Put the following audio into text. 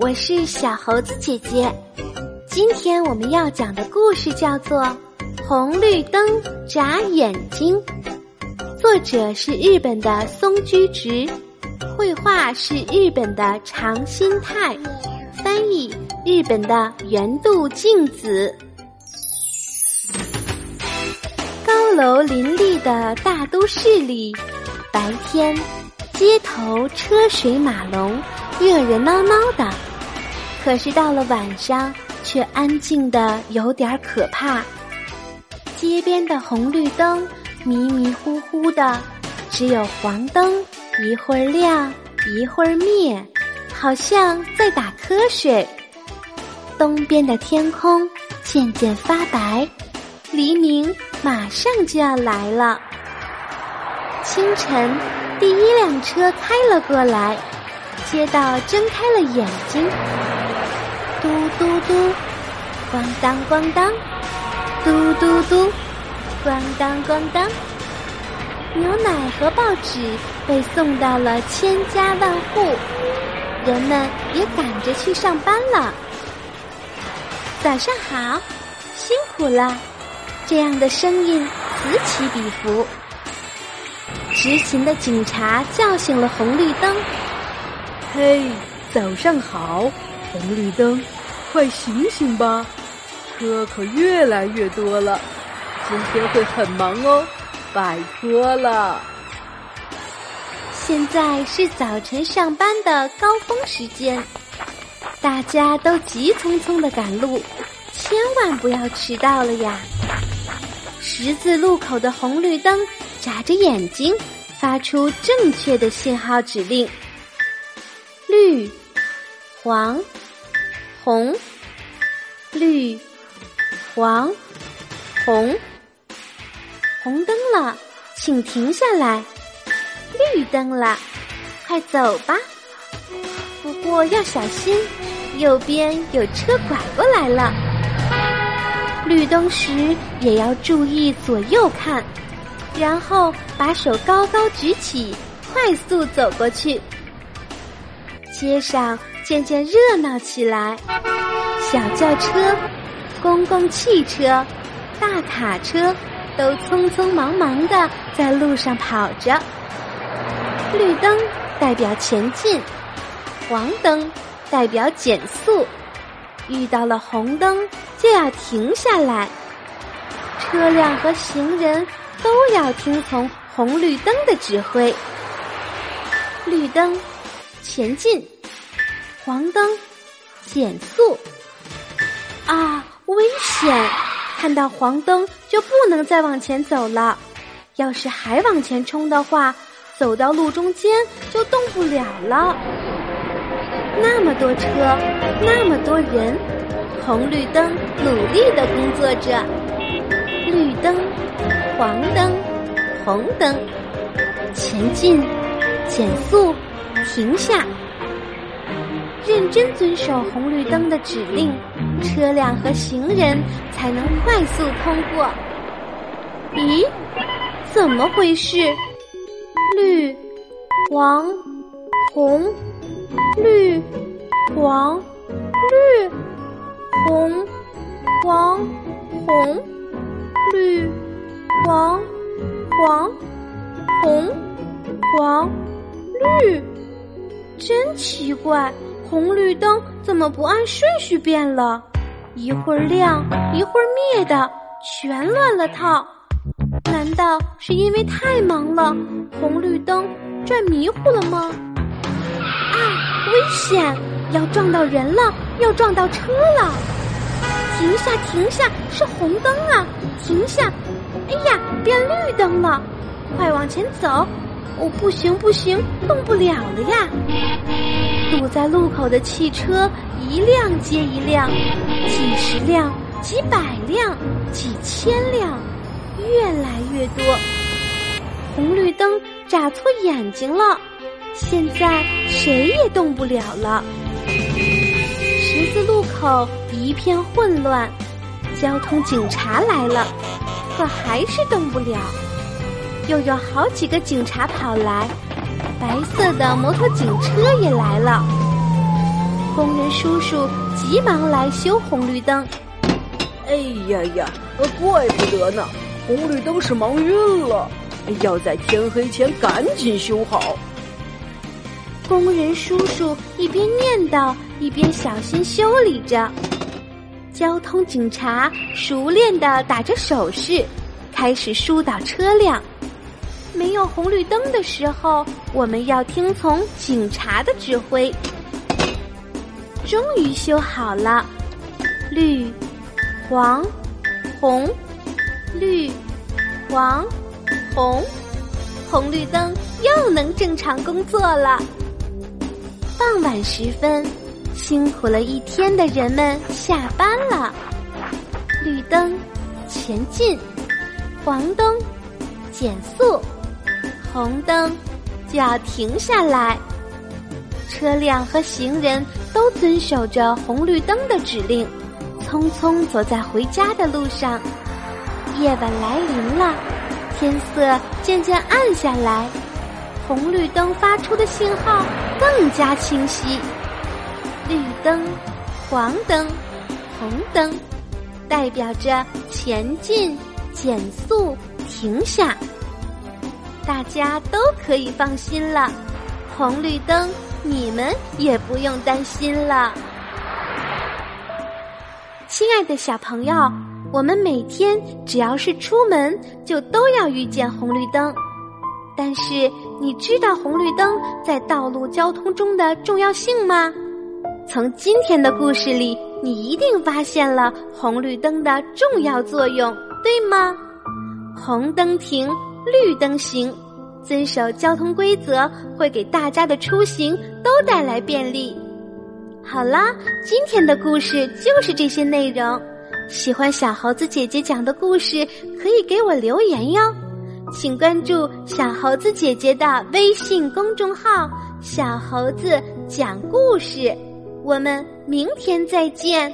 我是小猴子姐姐。今天我们要讲的故事叫做《红绿灯眨眼睛》，作者是日本的松居直，绘画是日本的长心太，翻译日本的原度静子。高楼林立的大都市里，白天街头车水马龙，热热闹闹的；可是到了晚上，却安静的有点可怕。街边的红绿灯迷迷糊糊的，只有黄灯一会儿亮一会儿灭，好像在打瞌睡。东边的天空渐渐发白，黎明马上就要来了。清晨，第一辆车开了过来，街道睁开了眼睛，嘟嘟嘟，咣当咣当，嘟嘟嘟，咣当咣当。牛奶和报纸被送到了千家万户，人们也赶着去上班了。早上好，辛苦了。这样的声音此起彼伏。执勤的警察叫醒了红绿灯。嘿，早上好，红绿灯，快醒醒吧！车可越来越多了，今天会很忙哦，拜托了。现在是早晨上班的高峰时间，大家都急匆匆的赶路，千万不要迟到了呀！十字路口的红绿灯眨着眼睛，发出正确的信号指令：绿、黄、红、绿、黄、红。红灯了，请停下来；绿灯了，快走吧。不过要小心，右边有车拐过来了。绿灯时也要注意左右看，然后把手高高举起，快速走过去。街上渐渐热闹起来，小轿车、公共汽车、大卡车都匆匆忙忙的在路上跑着。绿灯代表前进，黄灯代表减速。遇到了红灯就要停下来，车辆和行人都要听从红绿灯的指挥。绿灯前进，黄灯减速。啊，危险！看到黄灯就不能再往前走了，要是还往前冲的话，走到路中间就动不了了。那么多车，那么多人，红绿灯努力的工作着。绿灯、黄灯、红灯，前进、减速、停下，认真遵守红绿灯的指令，车辆和行人才能快速通过。咦，怎么回事？绿、黄、红。绿、黄、绿、红、黄、红、绿、黄、黄、红、黄、绿，真奇怪，红绿灯怎么不按顺序变了？一会儿亮，一会儿灭的，全乱了套。难道是因为太忙了，红绿灯转迷糊了吗？啊危险！要撞到人了，要撞到车了！停下，停下！是红灯啊！停下！哎呀，变绿灯了！快往前走！哦，不行，不行，动不了了呀！堵在路口的汽车一辆接一辆，几十辆、几百辆、几千辆，越来越多。红绿灯眨错眼睛了。现在谁也动不了了，十字路口一片混乱，交通警察来了，可还是动不了。又有好几个警察跑来，白色的摩托警车也来了。工人叔叔急忙来修红绿灯。哎呀呀，怪不得呢，红绿灯是忙晕了，要在天黑前赶紧修好。工人叔叔一边念叨，一边小心修理着。交通警察熟练的打着手势，开始疏导车辆。没有红绿灯的时候，我们要听从警察的指挥。终于修好了，绿、黄、红，绿、黄、红，红绿灯又能正常工作了。傍晚时分，辛苦了一天的人们下班了。绿灯，前进；黄灯，减速；红灯，就要停下来。车辆和行人都遵守着红绿灯的指令，匆匆走在回家的路上。夜晚来临了，天色渐渐暗下来。红绿灯发出的信号更加清晰，绿灯、黄灯、红灯，代表着前进、减速、停下。大家都可以放心了，红绿灯你们也不用担心了。亲爱的小朋友，我们每天只要是出门，就都要遇见红绿灯。但是你知道红绿灯在道路交通中的重要性吗？从今天的故事里，你一定发现了红绿灯的重要作用，对吗？红灯停，绿灯行，遵守交通规则会给大家的出行都带来便利。好啦，今天的故事就是这些内容。喜欢小猴子姐姐讲的故事，可以给我留言哟。请关注小猴子姐姐的微信公众号“小猴子讲故事”，我们明天再见。